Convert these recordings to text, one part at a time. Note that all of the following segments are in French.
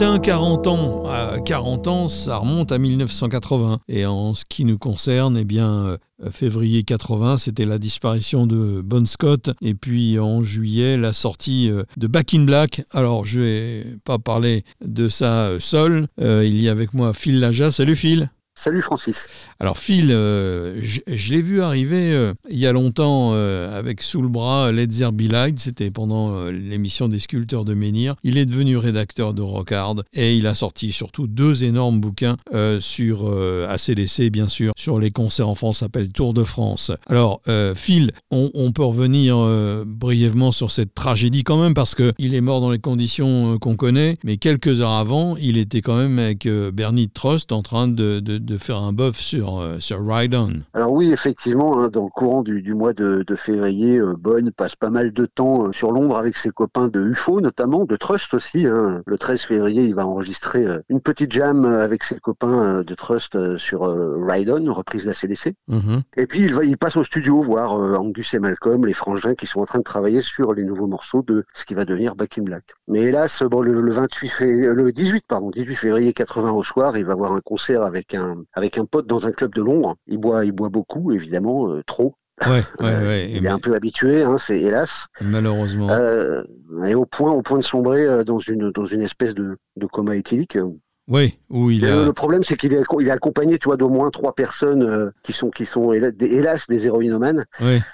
Tintin 40 ans. 40 ans, ça remonte à 1980. Et en ce qui nous concerne, eh bien, euh, février 80, c'était la disparition de Bon Scott. Et puis en juillet, la sortie euh, de Back in Black. Alors, je vais pas parler de ça euh, seul. il y a avec moi Phil Laja. Salut Phil. Salut Francis. Alors Phil, euh, je, l'ai vu arriver euh, il y a longtemps euh, avec sous le bras Led Zeppelin c'était pendant l'émission des sculpteurs de Menhir. Il est devenu rédacteur de Rockard et il a sorti surtout deux énormes bouquins sur ACDC bien sûr, sur les concerts en France, s'appelle Tour de France. Alors Phil, on, peut revenir brièvement sur cette tragédie quand même parce qu'il est mort dans les conditions qu'on connaît, mais quelques heures avant, il était quand même avec Bernie Trust en train de faire un buff sur, euh, sur Ride On. Alors oui, effectivement, hein, dans le courant du, du mois de, de février, euh, Bonne passe pas mal de temps euh, sur Londres avec ses copains de UFO notamment, de Trust aussi. Hein. Le 13 février, il va enregistrer une petite jam avec ses copains de Trust sur Ride On, reprise de la CDC. Mm-hmm. Et puis il, va, il passe au studio voir Angus et Malcolm, les frangins qui sont en train de travailler sur les nouveaux morceaux de ce qui va devenir Back in Black. Mais hélas, bon, le, le 28 le 18 pardon, 18 février 80 au soir, il va avoir un concert avec un avec un pote dans un club de Londres. Il boit, il boit beaucoup, évidemment, euh, trop. Ouais, ouais, ouais. il est un peu habitué, hein, c'est hélas. Malheureusement. Euh, et au point, au point de sombrer euh, dans une, dans une espèce de, de coma éthylique. Oui, où il Le problème, c'est qu'il est, il est accompagné, tu vois, d'au moins trois personnes euh, qui sont, qui sont hélas des héroïnomanes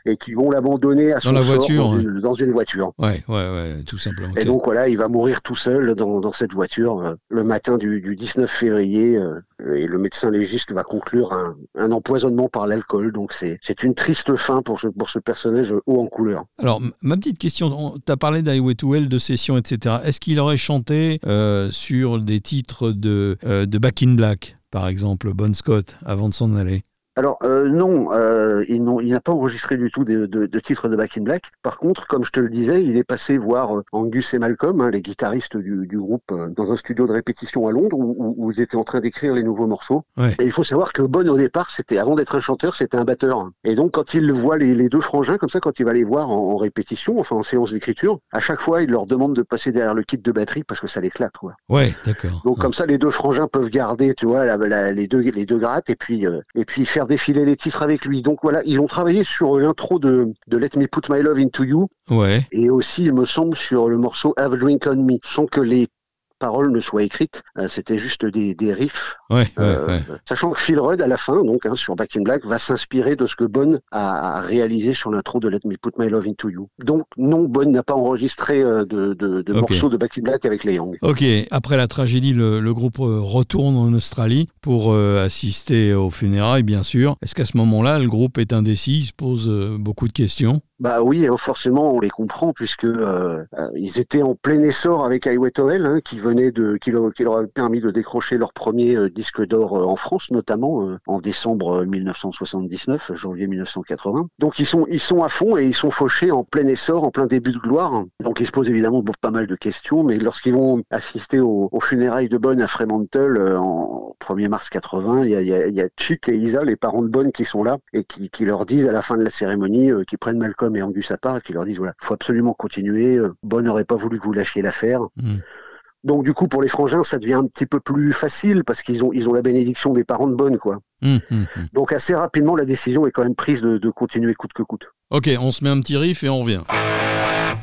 et qui vont l'abandonner à son dans la voiture, dans, une, dans, une, voiture. Ouais, ouais, ouais, tout simplement. Et donc voilà, il va mourir tout seul dans, dans cette voiture euh, le matin du, du 19 février euh, et le médecin légiste va conclure un, un empoisonnement par l'alcool. Donc c'est, c'est une triste fin pour ce, pour ce personnage haut en couleur. Alors ma petite question, tu as parlé d'Highway to Hell, de session, etc. Est-ce qu'il aurait chanté sur des titres de euh, de, Back in Black, par exemple, Bon Scott, avant de s'en aller alors euh, non, euh, il, n'a pas enregistré du tout de, de, titres de Back in Black. Par contre, comme je te le disais, il est passé voir euh, Angus et Malcolm, hein, les guitaristes du, du groupe, euh, dans un studio de répétition à Londres où, où, ils étaient en train d'écrire les nouveaux morceaux. Et il faut savoir que Bon au départ, c'était avant d'être un chanteur, c'était un batteur. Et donc quand il voit les, les, deux frangins comme ça, quand il va les voir en, en répétition, enfin en séance d'écriture, à chaque fois il leur demande de passer derrière le kit de batterie parce que ça l'éclate quoi. Ouais, d'accord. Donc comme ça les deux frangins peuvent garder, tu vois, la, la, les deux les deux grattes et puis et puis faire défiler les titres avec lui. Donc voilà, ils ont travaillé sur l'intro de, de Let Me Put My Love Into You. Ouais. Et aussi, il me semble, sur le morceau Have a Drink on Me, sans que les paroles ne soient écrites. Euh, c'était juste des, des riffs. Ouais, euh, Sachant que Phil Rudd, à la fin, donc hein, sur Back in Black, va s'inspirer de ce que Bonne a, réalisé sur l'intro de Let Me Put My Love Into You. Donc non, Bonne n'a pas enregistré euh, de, de, morceaux de Back in Black avec les Young. Ok, après la tragédie, le, le groupe retourne en Australie pour assister aux funérailles, bien sûr. Est-ce qu'à ce, moment-là, le groupe est indécis, il se pose beaucoup de questions? Bah oui, hein, forcément, on les comprend puisque euh, euh, ils étaient en plein essor avec Highway Toel, hein, qui venait de, qui leur, qui leur, a permis de décrocher leur premier euh, disque d'or en France, notamment en décembre 1979, janvier 1980. Donc ils sont, ils sont à fond et ils sont fauchés en plein essor, en plein début de gloire. Donc ils se posent évidemment pas mal de questions, mais lorsqu'ils vont assister aux, funérailles de Bonne à Fremantle en 1er mars 80, il y a, y a, y a Chick et Isa, les parents de Bonne, qui sont là et qui, qui leur disent à la fin de la cérémonie qu'ils prennent Malcolm et Angus à part, qui leur disent voilà, faut absolument continuer. Euh, Bonne n'aurait pas voulu que vous lâchiez l'affaire. Hmm. Donc du coup, pour les frangins, ça devient un petit peu plus facile parce qu'ils ont, ils ont la bénédiction des parents de Bonne, quoi. Hmm, hmm, Donc assez rapidement, la décision est quand même prise de, de, continuer coûte que coûte. Ok, on se met un petit riff et on revient.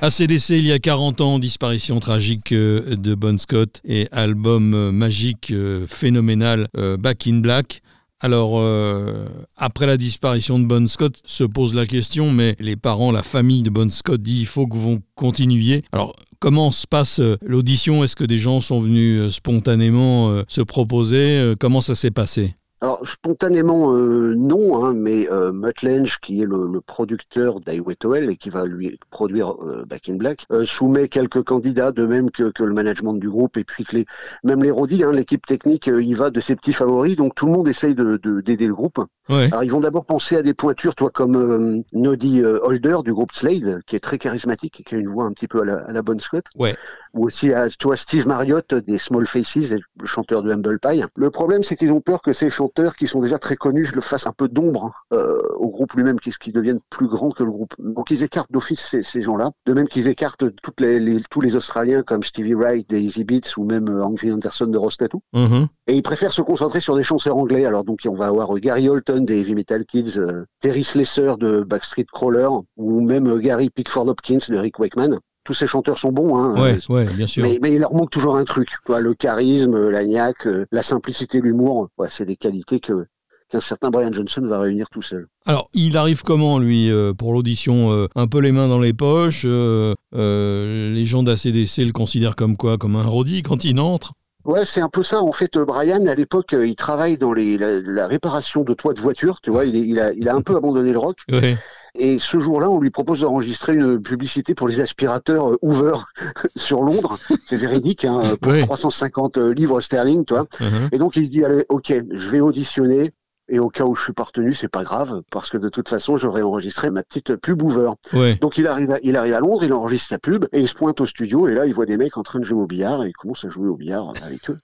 ACDC, il y a 40 ans, disparition tragique euh, de Bon Scott et album euh, magique phénoménal Back in Black. Alors, euh, après la disparition de Bon Scott, se pose la question, mais les parents, la famille de Bon Scott dit il faut que vous continuiez. Alors, comment se passe euh, l'audition? Est-ce que des gens sont venus euh, spontanément se proposer? Comment ça s'est passé? Alors spontanément euh, non, hein, mais euh, Mutt Lange, qui est le, le producteur d'Highway et qui va lui produire euh, Back in Black, euh, soumet quelques candidats, de même que, que, le management du groupe et puis que les, même les rodis, hein, l'équipe technique, y va de ses petits favoris, donc tout le monde essaye de d'aider le groupe. Ouais. Alors ils vont d'abord penser à des pointures, toi comme Noddy Holder du groupe Slade, qui est très charismatique et qui a une voix un petit peu à la, à la Bon Scott. Ouais ou aussi à toi Steve Marriott des Small Faces, le chanteur de Humble Pie. Le problème, c'est qu'ils ont peur que ces chanteurs qui sont déjà très connus le fassent un peu d'ombre euh, au groupe lui-même qu'ils deviennent plus grands que le groupe. Donc ils écartent d'office ces, ces gens-là, de même qu'ils écartent toutes les, tous les Australiens comme Stevie Wright des Easy Beats ou même Angry Anderson de Rostatu. Mm-hmm. Et ils préfèrent se concentrer sur des chanteurs anglais. Alors donc on va avoir Gary Holton des Heavy Metal Kids, Terry Slesser de Backstreet Crawler ou même Gary Pickford Hopkins de Rick Wakeman tous ces chanteurs sont bons, hein, ouais, ouais, bien sûr. Mais, mais, il leur manque toujours un truc, quoi, le charisme, l'agnac, la simplicité, l'humour. Ouais, c'est des qualités que qu'un certain Brian Johnson va réunir tout seul. Alors, il arrive comment, lui, euh, pour l'audition euh, Un peu les mains dans les poches euh, Les gens d'ACDC le considèrent comme quoi Comme un rodi quand il entre? Ouais, c'est un peu ça. En fait, Brian, à l'époque, il travaille dans les, la, réparation de toits de voitures. Tu vois, il, il, a, il a un peu abandonné le rock. Ouais. Et ce jour-là, on lui propose d'enregistrer une publicité pour les aspirateurs Hoover sur Londres. C'est véridique, hein, pour 350 livres sterling, tu vois. Uh-huh. Et donc, il se dit, allez, ok, je vais auditionner. Et au cas où je suis pas retenu, c'est pas grave, parce que de toute façon, j'aurais enregistré ma petite pub Hoover. Donc il arrive, à, il arrive à Londres, il enregistre sa pub, et il se pointe au studio, et là, il voit des mecs en train de jouer au billard, et il commence à jouer au billard avec eux.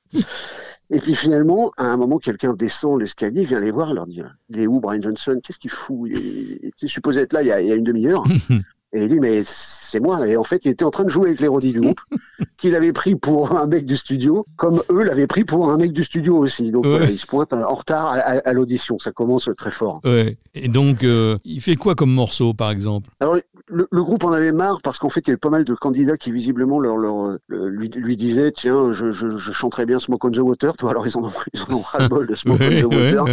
Et puis finalement, à un moment, quelqu'un descend l'escalier, vient les voir, leur dit Il est où Brian Johnson? Qu'est-ce qu'il fout? Il est supposé être là il y a, il y a une demi-heure. Et il dit, mais c'est moi. Et en fait, il était en train de jouer avec les rodis du groupe, qu'il avait pris pour un mec du studio, comme eux l'avaient pris pour un mec du studio aussi. Donc, il se pointe en retard à, l'audition. Ça commence très fort. Ouais. Et donc, euh, il fait quoi comme morceau, par exemple? Alors, le, groupe en avait marre parce qu'en fait, il y avait pas mal de candidats qui, visiblement, leur, leur lui, lui, disaient Tiens, je, je, je, chanterais bien Smoke on the Water. Alors, ils en ont, ils en ont ras le bol de Smoke on the Water.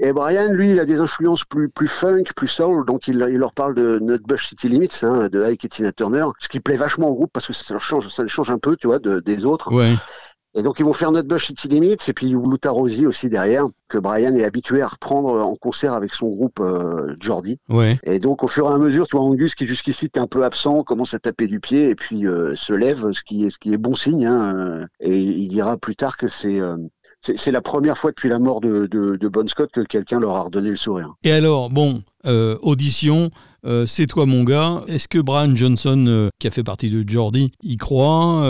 Et Brian, lui, il a des influences plus, plus funk, plus soul, donc il, il leur parle de Nutbush City Limits, hein, de Ike et Tina Turner, ce qui plaît vachement au groupe parce que ça leur change, ça change un peu, tu vois, de, des autres. Ouais. Et donc ils vont faire Nutbush City Limits et puis Luta Rosie aussi derrière que Brian est habitué à reprendre en concert avec son groupe euh, Jordi. Ouais. Et donc au fur et à mesure, tu vois Angus qui jusqu'ici était un peu absent commence à taper du pied et puis euh, se lève, ce qui est ce qui est bon signe. Hein, euh, et il dira plus tard que c'est euh, c'est la première fois depuis la mort de, de, Bon Scott que quelqu'un leur a redonné le sourire. Et alors, bon, euh, audition, euh, c'est toi mon gars. Est-ce que Brian Johnson, euh, qui a fait partie de Jordi, y croit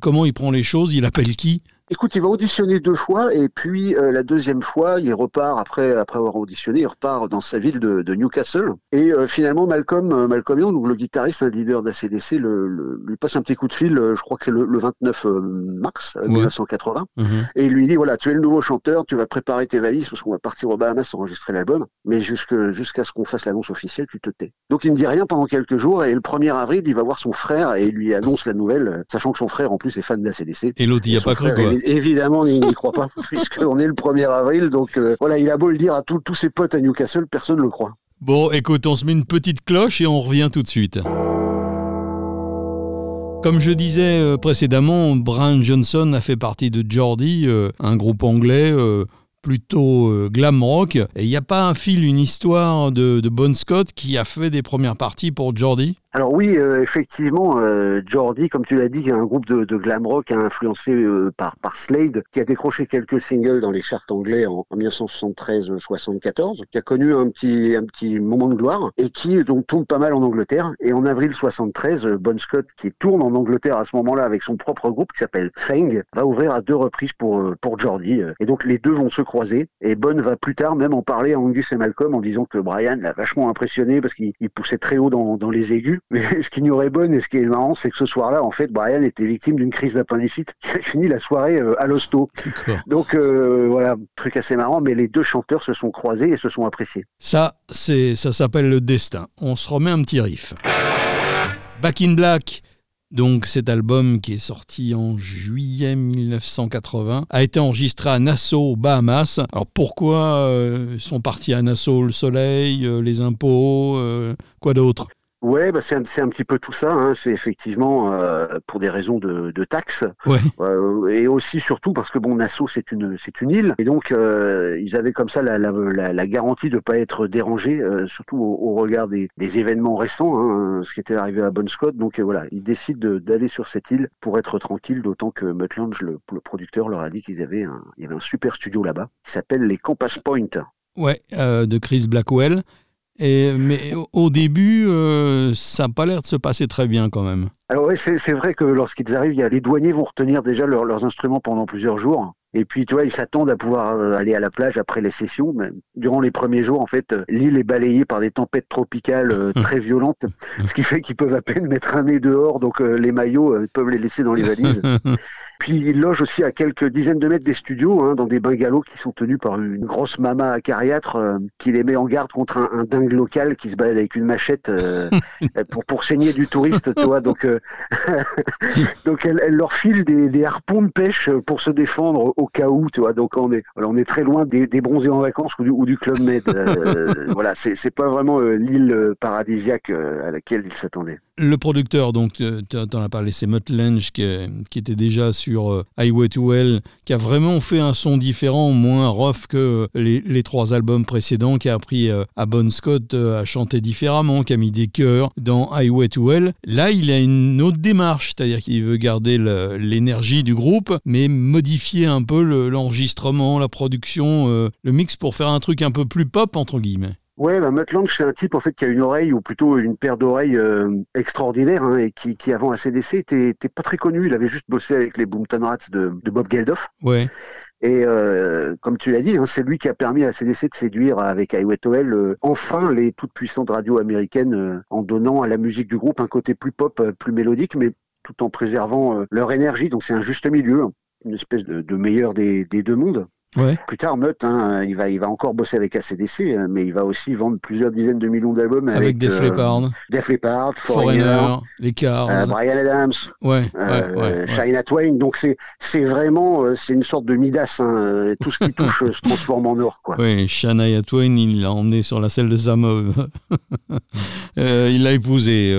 Comment il prend les choses Il appelle qui? Écoute, il va auditionner deux fois et puis euh, la deuxième fois, il repart après après avoir auditionné, il repart dans sa ville de, de Newcastle et euh, finalement Malcolm euh, Malcolm Young, le guitariste, un leader d'ACDC, le, le, lui passe un petit coup de fil. je crois que c'est le, 29 mars 1980 mhm. et il lui dit voilà, tu es le nouveau chanteur, tu vas préparer tes valises parce qu'on va partir au Bahamas enregistrer l'album, mais jusque jusqu'à ce qu'on fasse l'annonce officielle, tu te tais. Donc il ne dit rien pendant quelques jours et le 1er avril, il va voir son frère et il lui annonce la nouvelle, sachant que son frère en plus est fan d'ACDC. Et l'autre, il n'y a pas cru quoi évidemment, il n'y croit pas, puisqu'on est le 1er avril. Donc euh, voilà, il a beau le dire à tous ses potes à Newcastle, personne ne le croit. Bon, écoute, on se met une petite cloche et on revient tout de suite. Comme je disais euh, précédemment, Brian Johnson a fait partie de Geordie, euh, un groupe anglais plutôt glam rock. Et il n'y a pas un fil, une histoire de, de Bon Scott qui a fait des premières parties pour Geordie alors oui, euh, effectivement, euh, Jordi, comme tu l'as dit, un groupe de, de glam rock influencé euh, par, Slade, qui a décroché quelques singles dans les charts anglais en, 1973-74, qui a connu un petit, moment de gloire et qui donc tourne pas mal en Angleterre. Et en avril 73, Bon Scott, qui tourne en Angleterre à ce moment-là avec son propre groupe qui s'appelle Fang, va ouvrir à deux reprises pour, pour Jordi. Et donc les deux vont se croiser. Et Bon va plus tard même en parler à Angus et Malcolm en disant que Brian l'a vachement impressionné parce qu'il poussait très haut dans, dans les aigus mais ce qui nous aurait bonne et ce qui est marrant, c'est que ce soir-là, en fait, Brian était victime d'une crise d'appendicite. Il a fini la soirée euh, à l'hosto. Donc euh, voilà, truc assez marrant, mais les deux chanteurs se sont croisés et se sont appréciés. Ça, c'est, ça s'appelle le destin. On se remet un petit riff. Back in Black, donc cet album qui est sorti en juillet 1980 a été enregistré à Nassau, Bahamas. Alors pourquoi euh, sont partis à Nassau le soleil, les impôts, quoi d'autre? Ouais, bah c'est un, un, petit peu tout ça. Hein. C'est effectivement euh, pour des raisons de, de taxes ouais. euh, et aussi surtout parce que bon, Nassau c'est une c'est une île et donc euh, ils avaient comme ça la, la, la, garantie de pas être dérangés, surtout au, au, regard des, des événements récents, hein, ce qui était arrivé à Bon Scott. Donc voilà, ils décident d'aller sur cette île pour être tranquilles, d'autant que Mutt Lange, le, le, producteur, leur a dit qu'ils avaient un, il y avait un super studio là-bas qui s'appelle les Compass Point. Ouais, de Chris Blackwell. Et, mais au début, euh, ça n'a pas l'air de se passer très bien quand même. Alors oui, c'est vrai que lorsqu'ils arrivent, il y a, les douaniers vont retenir déjà leurs instruments pendant plusieurs jours. Et puis, tu vois, ils s'attendent à pouvoir euh, aller à la plage après les sessions. Mais durant les premiers jours, en fait, l'île est balayée par des tempêtes tropicales très violentes, ce qui fait qu'ils peuvent à peine mettre un nez dehors. Donc, les maillots, ils peuvent les laisser dans les valises. Puis il loge aussi à quelques dizaines de mètres des studios, hein, dans des bungalows qui sont tenus par une grosse mama acariâtre euh, qui les met en garde contre un, dingue local qui se balade avec une machette euh, pour, pour saigner du touriste, tu vois. Donc, euh, donc elle, elle, leur file des, des, harpons de pêche pour se défendre au cas où, tu vois. Donc on est, on est très loin des, des bronzés en vacances ou du, ou du Club Med. voilà, c'est pas vraiment l'île paradisiaque à laquelle ils s'attendaient. Le producteur, donc, tu en as parlé, c'est Mutt Lange qui, qui, était déjà sur euh, Highway to Hell, qui a vraiment fait un son différent, moins rough que les, les trois albums précédents, qui a appris euh, à Bon Scott euh, à chanter différemment, qui a mis des chœurs dans Highway to Hell. Là, il a une autre démarche, c'est-à-dire qu'il veut garder l'énergie du groupe, mais modifier un peu l'enregistrement, la production, le mix pour faire un truc un peu plus pop, entre guillemets. Ouais, bah, Mutt Lange, c'est un type en fait qui a une oreille ou plutôt une paire d'oreilles euh, extraordinaire hein, et qui, qui, avant ACDC était, était pas très connu. Il avait juste bossé avec les Boomtown Rats de, de Bob Geldof. Ouais. Et euh, comme tu l'as dit, hein, c'est lui qui a permis à CDC de séduire avec Highway to Hell euh, enfin les toutes puissantes radios américaines euh, en donnant à la musique du groupe un côté plus pop, plus mélodique, mais tout en préservant leur énergie. Donc c'est un juste milieu, une espèce de, de meilleur des, des deux mondes. Plus tard, Mutt, hein, il, va, il va encore bosser avec ACDC, hein, mais il va aussi vendre plusieurs dizaines de millions d'albums avec, avec Def Leppard, Def Leppard, Foreigner, les Cars, euh, Brian Adams, ouais, euh, ouais, Twain. Donc c'est c'est vraiment euh, c'est une sorte de Midas. Hein, tout ce qui touche se transforme en or. Quoi. Oui, Shania Twain, il l'a emmené sur la selle de sa il l'a épousé.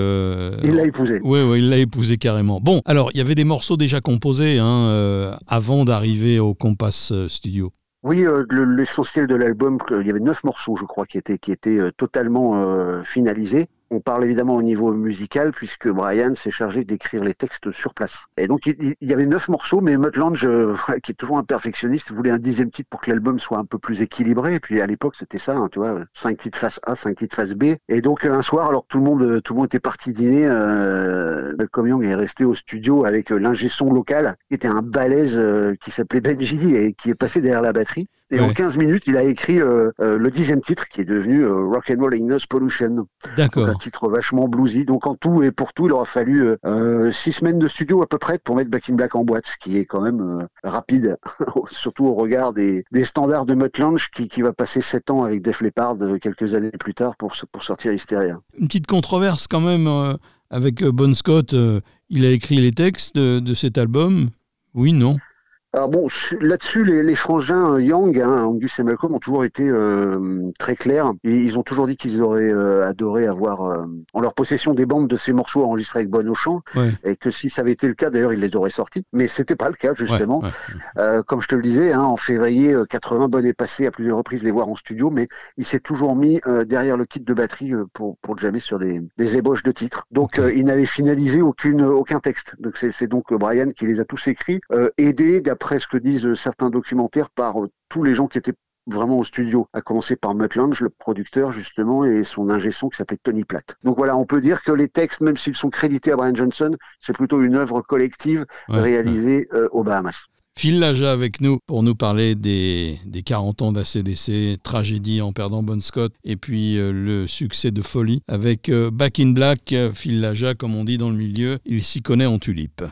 il l'a épousé. Oui, oui, il l'a épousé carrément. Bon, alors il y avait des morceaux déjà composés hein, avant d'arriver au Compass Studio. Oui, euh, l'essentiel de l'album, il y avait neuf morceaux, je crois, qui étaient, qui étaient euh, totalement euh, finalisés. On parle évidemment au niveau musical puisque Brian s'est chargé d'écrire les textes sur place. Et donc il, y avait neuf morceaux, mais Mutt Lange, qui est toujours un perfectionniste, voulait un dixième titre pour que l'album soit un peu plus équilibré. Et puis à l'époque c'était ça, hein, tu vois, cinq titres face A, cinq titres face B. Et donc un soir, alors tout le monde, tout le monde était parti dîner, euh, Malcolm Young est resté au studio avec l'ingé son local, qui était un balèze qui s'appelait Benji et qui est passé derrière la batterie. Et en 15 minutes, il a écrit euh, euh, le dixième titre qui est devenu euh, Rock and Roll Ignos Pollution. D'accord. Un titre vachement bluesy. Donc en tout et pour tout, il aura fallu six semaines de studio à peu près pour mettre Back in Black en boîte, ce qui est quand même rapide, surtout au regard des, des standards de Mutt Lange qui, qui va passer sept ans avec Def Leppard quelques années plus tard pour, pour sortir Hysteria. Une petite controverse quand même avec Bon Scott. il a écrit les textes de, de cet album? Oui, non? Alors bon, là-dessus, les, les, frangins euh, Yang, hein, Angus et Malcolm, ont toujours été euh, très clairs. Et ils ont toujours dit qu'ils auraient euh, adoré avoir euh, en leur possession des bandes de ces morceaux enregistrés avec Bon au chant, et que si ça avait été le cas, d'ailleurs, ils les auraient sortis. Mais c'était pas le cas, justement. Ouais, comme je te le disais, hein, en février 80, Bon est passé à plusieurs reprises les voir en studio, mais il s'est toujours mis derrière le kit de batterie pour, pour jammer sur des, des ébauches de titres. Donc, il n'avait finalisé aucune, aucun texte. Donc, c'est donc Brian qui les a tous écrits, aidé après ce que disent certains documentaires, par euh, tous les gens qui étaient vraiment au studio, à commencer par Mutt Lange, le producteur justement, et son ingé son qui s'appelait Tony Platt. Donc voilà, on peut dire que les textes, même s'ils sont crédités à Brian Johnson, c'est plutôt une œuvre collective réalisée euh, aux Bahamas. Phil Laja avec nous pour nous parler des, des 40 ans d'ACDC, tragédie en perdant Bon Scott, et puis euh, le succès de Folie avec Back in Black. Phil Laja, comme on dit dans le milieu, il s'y connaît en tulipe.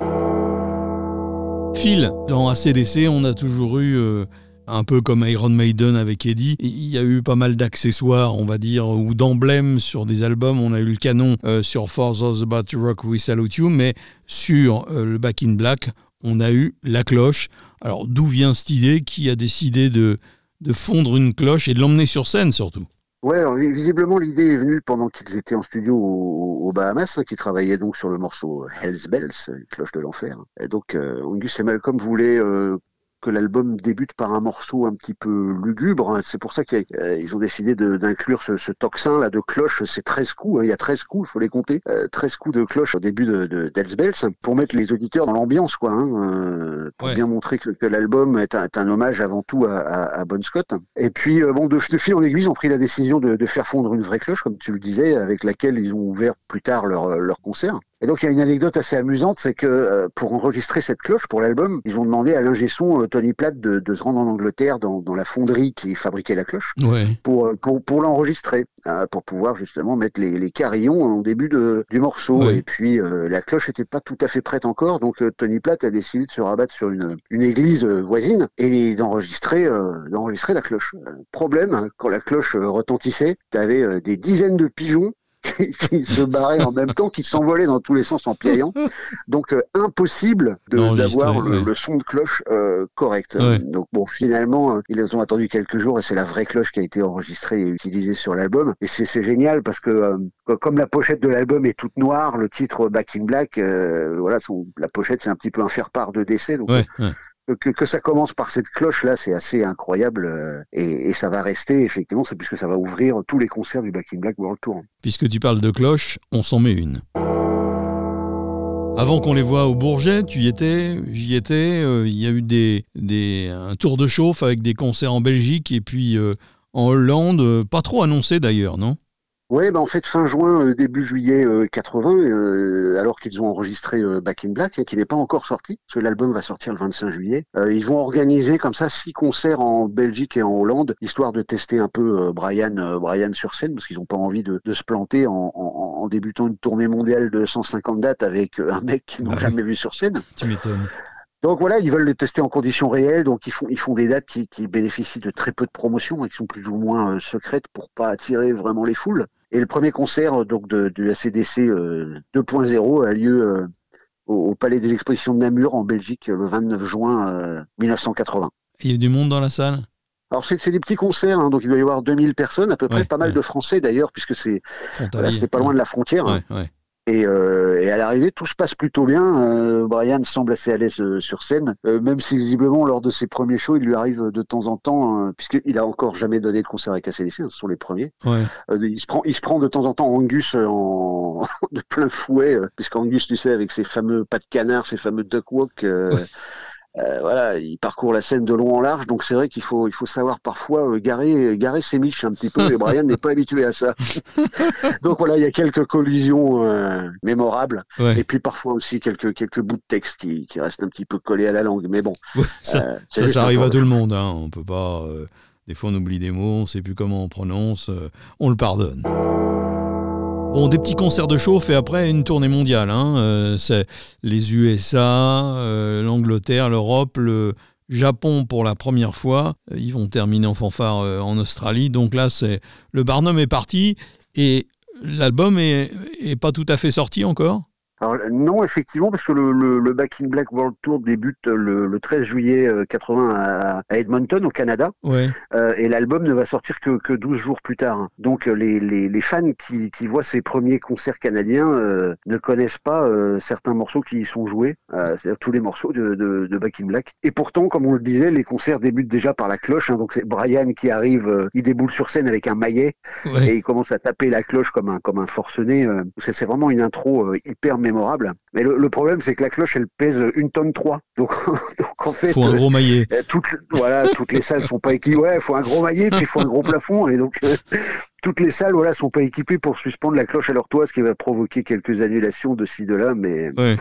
Phil, dans ACDC, on a toujours eu, euh, un peu comme Iron Maiden avec Eddie, il y a eu pas mal d'accessoires, on va dire, ou d'emblèmes sur des albums. On a eu le canon euh, sur For Those About to Rock We Salute You, mais sur euh, le Back in Black, on a eu la cloche. Alors d'où vient cette idée Qui a décidé de, de fondre une cloche et de l'emmener sur scène surtout? Ouais, alors, visiblement l'idée est venue pendant qu'ils étaient en studio aux, Bahamas, qui travaillaient donc sur le morceau Hell's Bells, cloche de l'enfer. Et donc euh, Angus et Malcolm voulaient euh, que l'album débute par un morceau un petit peu lugubre. Hein. C'est pour ça qu'ils euh, ont décidé d'inclure ce, ce, toxin là de cloche. C'est 13 coups. Hein. Il y a 13 coups, il faut les compter. 13 euh, coups de cloche au début de, de Bells pour mettre les auditeurs dans l'ambiance, quoi. Hein, euh, pour bien montrer que, que l'album est, est, un hommage avant tout à, à, à Bon Scott. Et puis, bon, de, de, fil en aiguille, ils ont pris la décision de, de, faire fondre une vraie cloche, comme tu le disais, avec laquelle ils ont ouvert plus tard leur, leur concert. Et donc il y a une anecdote assez amusante, c'est que euh, pour enregistrer cette cloche pour l'album, ils ont demandé à l'ingé son euh, Tony Platt de, de, se rendre en Angleterre dans, dans, la fonderie qui fabriquait la cloche ouais. pour, pour, pour l'enregistrer, pour pouvoir justement mettre les, les carillons en début de, du morceau. Ouais. Et puis la cloche n'était pas tout à fait prête encore, donc Tony Platt a décidé de se rabattre sur une, une église voisine et d'enregistrer d'enregistrer la cloche. Problème, quand la cloche retentissait, tu avais des dizaines de pigeons qui se barraient en même temps, qui s'envolaient dans tous les sens en piaillant. Donc euh, impossible d'avoir le, ouais. le, son de cloche euh, correct. Ouais. Donc bon, finalement, euh, ils ont attendu quelques jours et c'est la vraie cloche qui a été enregistrée et utilisée sur l'album. Et c'est génial parce que euh, comme la pochette de l'album est toute noire, le titre Back in Black, voilà, son, la pochette c'est un petit peu un faire-part de décès. Donc, ouais, que, ça commence par cette cloche là, c'est assez incroyable euh, et, ça va rester effectivement, puisque ça va ouvrir tous les concerts du Back in Black World Tour. Puisque tu parles de cloche, on s'en met une. Avant qu'on les voit au Bourget, tu y étais, j'y étais. Euh, il y a eu des, des, un tour de chauffe avec des concerts en Belgique et puis euh, en Hollande, pas trop annoncé d'ailleurs, non? Oui, bah en fait fin juin, euh, début juillet euh, 80, euh, alors qu'ils ont enregistré euh, Back in Black, hein, qui n'est pas encore sorti, parce que l'album va sortir le 25 juillet. Euh, ils vont organiser comme ça six concerts en Belgique et en Hollande, histoire de tester un peu euh, Brian, Brian sur scène, parce qu'ils n'ont pas envie de, de, se planter en, en, en, débutant une tournée mondiale de 150 dates avec un mec qu'ils n'ont bah, jamais vu sur scène. Tu m'étonnes. Donc voilà, ils veulent le tester en conditions réelles, donc ils font, ils font des dates qui, qui bénéficient de très peu de promotion et qui sont plus ou moins euh, secrètes pour pas attirer vraiment les foules. Et le premier concert donc de, de la CDC euh, 2.0 a lieu euh, au, Palais des Expositions de Namur en Belgique le 29 juin 1980. Il y a du monde dans la salle? Alors c'est des petits concerts, hein, donc il doit y avoir 2000 personnes à peu près, ouais, pas mal ouais. de Français d'ailleurs, puisque c'est c'était pas loin de la frontière. Ouais, et, euh, et, à l'arrivée, tout se passe plutôt bien. Euh, Brian semble assez à l'aise euh, sur scène, euh, même si visiblement lors de ses premiers shows, il lui arrive de temps en temps, hein, puisqu'il a encore jamais donné de concert avec ACDC, hein, ce sont les premiers. Ouais. Euh, il se prend, il se prend de temps en temps Angus en de plein fouet, puisqu'Angus, tu sais, avec ses fameux pas de canard, ses fameux duck walk. Ouais. Euh, voilà, il parcourt la scène de long en large, donc c'est vrai qu'il faut, il faut savoir parfois euh, garer, garer ses miches un petit peu. Et Brian n'est pas habitué à ça. donc voilà, il y a quelques collisions euh, mémorables, ouais. et puis parfois aussi quelques quelques bouts de texte qui, qui restent un petit peu collés à la langue. Mais bon, ouais, ça, ça, ça arrive à tout le monde. Hein. On peut pas. des fois, on oublie des mots, on sait plus comment on prononce. on le pardonne. Bon, des petits concerts de chauffe et après une tournée mondiale. Hein. Euh, c'est les USA, euh, l'Angleterre, l'Europe, le Japon pour la première fois. Ils vont terminer en fanfare euh, en Australie. Donc là, c'est le Barnum est parti et l'album est, est pas tout à fait sorti encore? Alors, non, effectivement, parce que le, le, le, Back in Black World Tour débute le, le 13 juillet 80 à, à, Edmonton, au Canada. Ouais. Euh, et l'album ne va sortir que, que 12 jours plus tard. Donc, les, les, les fans qui, qui, voient ces premiers concerts canadiens euh, ne connaissent pas euh, certains morceaux qui y sont joués, euh, c'est-à-dire tous les morceaux de, de, de, Back in Black. Et pourtant, comme on le disait, les concerts débutent déjà par la cloche. Hein, donc, c'est Brian qui arrive, euh, il déboule sur scène avec un maillet ouais. et il commence à taper la cloche comme un, comme un forcené. Euh, c'est vraiment une intro hyper mémorable. Mais le, le problème, c'est que la cloche, elle pèse une tonne 3. Donc, donc en fait. Faut un gros maillet. Euh, toutes, voilà, toutes les salles sont pas équipées. Ouais, faut un gros maillet, puis il faut un gros plafond. Et donc, euh, toutes les salles, voilà, sont pas équipées pour suspendre la cloche à leur toit, ce qui va provoquer quelques annulations de ci, de là. Mais, ouais.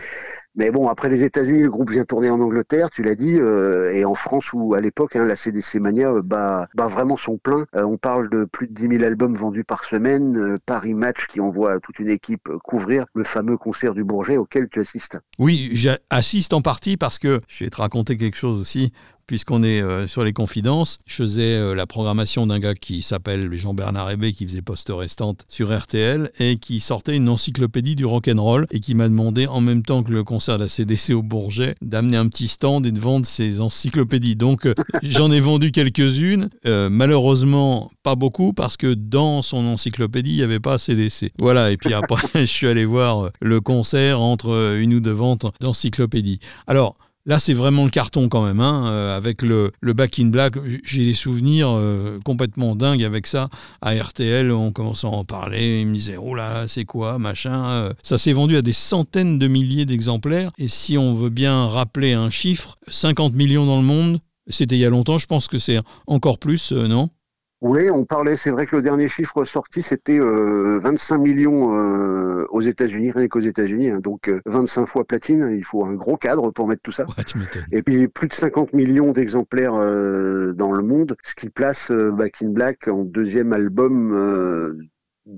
Mais bon, après les États-Unis, le groupe vient tourner en Angleterre, tu l'as dit, euh, et en France où à l'époque, hein, la CDC Mania euh, bat, vraiment son plein. Euh, on parle de plus de 10 000 albums vendus par semaine. Paris Match qui envoie toute une équipe couvrir le fameux concert du Bourget auquel tu assistes. Oui, j'assiste en partie parce que je vais te raconter quelque chose aussi puisqu'on est euh, sur les confidences. Je faisais euh, la programmation d'un gars qui s'appelle Jean-Bernard Hébé, qui faisait poste restante sur RTL et qui sortait une encyclopédie du rock'n'roll et qui m'a demandé, en même temps que le concert de la CDC au Bourget, d'amener un petit stand et de vendre ses encyclopédies. Donc euh, j'en ai vendu quelques-unes, malheureusement pas beaucoup parce que dans son encyclopédie, il n'y avait pas CDC. Voilà, et puis après, je suis allé voir le concert entre une ou deux ventes d'encyclopédies. Alors, Là, c'est vraiment le carton quand même, hein, euh, avec le, le, Back in Black. J'ai des souvenirs euh, complètement dingues avec ça. À RTL, on commençait à en parler. Ils me disaient, oh là, c'est quoi, machin. Euh. Ça s'est vendu à des centaines de milliers d'exemplaires. Et si on veut bien rappeler un chiffre, 50 millions dans le monde, c'était il y a longtemps. Je pense que c'est encore plus, non? Oui, on parlait, c'est vrai que le dernier chiffre sorti, c'était 25 millions aux États-Unis, rien qu'aux États-Unis, hein, donc 25 fois platine, il faut un gros cadre pour mettre tout ça. Et puis plus de 50 millions d'exemplaires dans le monde, ce qui place Back in Black en deuxième album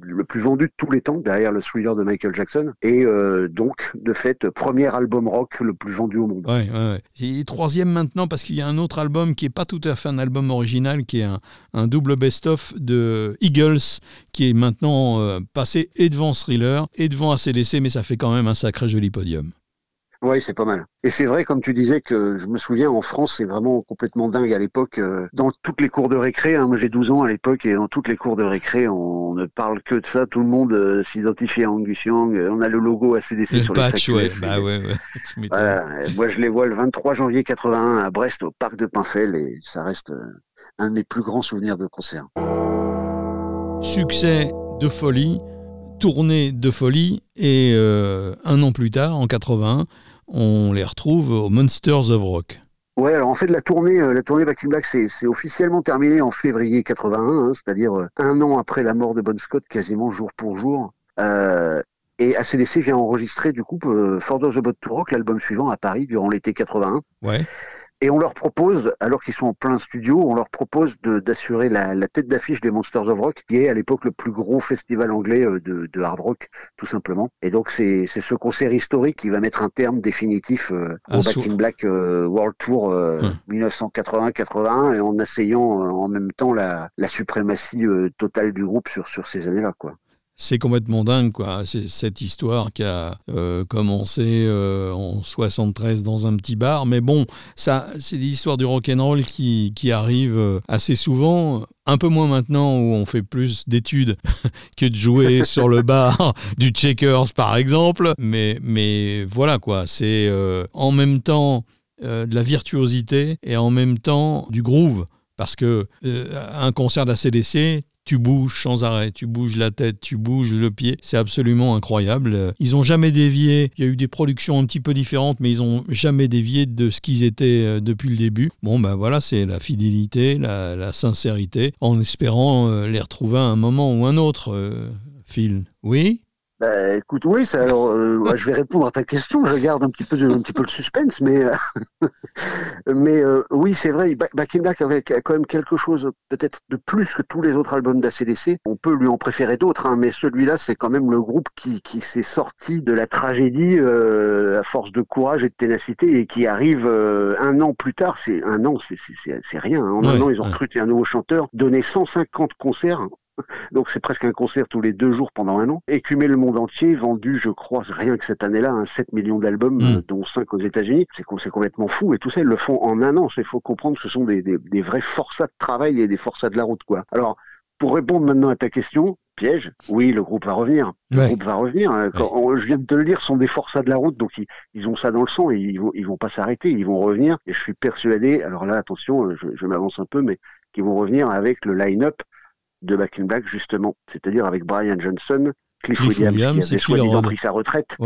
le plus vendu de tous les temps derrière le thriller de Michael Jackson et euh, donc de fait premier album rock le plus vendu au monde. Ouais, ouais, ouais. troisième maintenant parce qu'il y a un autre album qui est pas tout à fait un album original qui est un, double best-of de Eagles qui est maintenant euh, passé et devant Thriller et devant ACDC mais ça fait quand même un sacré joli podium. Oui, c'est pas mal. Et c'est vrai, comme tu disais, que je me souviens, en France, c'est vraiment complètement dingue à l'époque. Euh, dans toutes les cours de récré, hein, moi j'ai 12 ans à l'époque, et dans toutes les cours de récré, on ne parle que de ça. Tout le monde euh, s'identifie à Angus Young. On a le logo ACDC sur patch, les sacs. Bah ouais, ouais. voilà. Moi, je les vois le 23 janvier 81 à Brest, au parc de Pinfel, et ça reste euh, un de mes plus grands souvenirs de concert. Succès de folie, tournée de folie, et un an plus tard, en 81, on les retrouve aux Monsters of Rock. Ouais, alors en fait la tournée, euh, la tournée in Black, c'est officiellement terminé en février 81, hein, c'est-à-dire euh, un an après la mort de Bon Scott, quasiment jour pour jour. Euh, et ACDC vient enregistrer du coup For the Boat to Rock, l'album suivant à Paris durant l'été 81. Ouais. Et on leur propose, alors qu'ils sont en plein studio, on leur propose d'assurer la, la, tête d'affiche des Monsters of Rock, qui est à l'époque le plus gros festival anglais euh, de, de hard rock, tout simplement. Et donc c'est ce concert historique qui va mettre un terme définitif euh, au Back in Black euh, World Tour 1980-81, et en asseyant en même temps la, la suprématie totale du groupe sur, sur ces années-là. quoi c'est complètement dingue, quoi. C'est cette histoire qui a euh, commencé euh, en 73 dans un petit bar. Mais bon, ça, c'est des histoires du rock'n'roll qui, qui arrivent euh, assez souvent. Un peu moins maintenant où on fait plus d'études que de jouer sur le bar du Checkers, par exemple. Mais, mais voilà, quoi. C'est en même temps de la virtuosité et en même temps du groove. Parce que un concert d'ACDC, tu bouges sans arrêt, tu bouges la tête, tu bouges le pied. C'est absolument incroyable. Ils n'ont jamais dévié. Il y a eu des productions un petit peu différentes, mais ils n'ont jamais dévié de ce qu'ils étaient euh, depuis le début. Bon, ben voilà, c'est la fidélité, la, sincérité, en espérant euh, les retrouver à un moment ou un autre. Euh, Phil, oui? Bah, écoute, oui, ça, alors, euh, je vais répondre à ta question. Je garde un petit peu, de, un petit peu le suspense, mais, euh, mais euh, oui, c'est vrai. Back in Black avait quand même quelque chose peut-être de plus que tous les autres albums d'ACDC. On peut lui en préférer d'autres, hein, mais celui-là, c'est quand même le groupe qui, qui s'est sorti de la tragédie à force de courage et de ténacité et qui arrive un an plus tard. C'est un an, c'est rien. Hein. En un an, ils ont recruté un nouveau chanteur, donné 150 concerts donc c'est presque un concert tous les deux jours pendant un an. Écumer le monde entier, vendu, je crois, rien que cette année-là, 7 millions d'albums, mm. euh, dont 5 aux États-Unis. C'est complètement fou. Et tout ça, ils le font en un an. Il faut comprendre que ce sont des, des, vrais forçats de travail et des forçats de la route. quoi. Alors, pour répondre maintenant à ta question, piège, oui, le groupe va revenir. Le groupe va revenir. Hein. Je viens de te le dire, sont des forçats de la route, donc ils, ont ça dans le sang et ils vont, ils vont pas s'arrêter, ils vont revenir. Et je suis persuadé, alors là, attention, je, je m'avance un peu, mais qu'ils vont revenir avec le line-up de Back in Black, justement, c'est-à-dire avec Brian Johnson, Cliff, Williams, qui avait soi-disant pris sa retraite,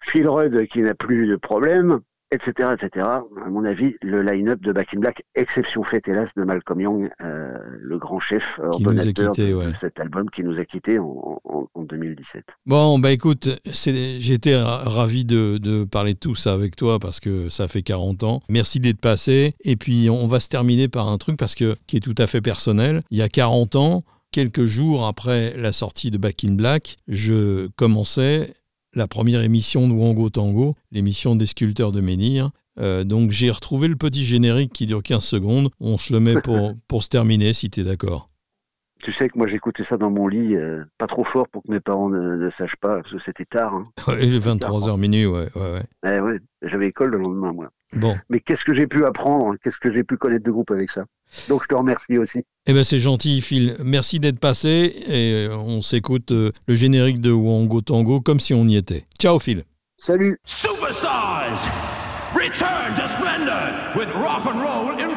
Phil Rudd qui n'a plus de problème, etc., etc. À mon avis, le line-up de Back in Black, exception faite hélas de Malcolm Young, euh, le grand chef ordonnateur de, cet album qui nous a quittés en, 2017. Bon, bah écoute, j'étais ravi de, de, parler de tout ça avec toi parce que ça fait 40 ans. Merci d'être passé. Et puis on va se terminer par un truc parce que qui est tout à fait personnel. Il y a 40 ans, quelques jours après la sortie de Back in Black, je commençais la première émission de Wango Tango, l'émission des sculpteurs de menhir. Euh, donc j'ai retrouvé le petit générique qui dure 15 secondes. On se le met pour, pour se terminer, si tu es d'accord. Tu sais que moi j'écoutais ça dans mon lit, euh, pas trop fort pour que mes parents ne, sachent pas, parce que c'était tard. Hein. 23h minuit, ouais. ouais, ouais. Eh ouais J'avais école le lendemain, moi. Bon. Mais qu'est-ce que j'ai pu apprendre Qu'est-ce que j'ai pu connaître de groupe avec ça? Donc je te remercie aussi. Eh ben c'est gentil, Phil. Merci d'être passé et euh, on s'écoute euh, le générique de Wango Tango comme si on y était. Ciao, Phil. Salut. Superstars, return to splendor with rock and roll.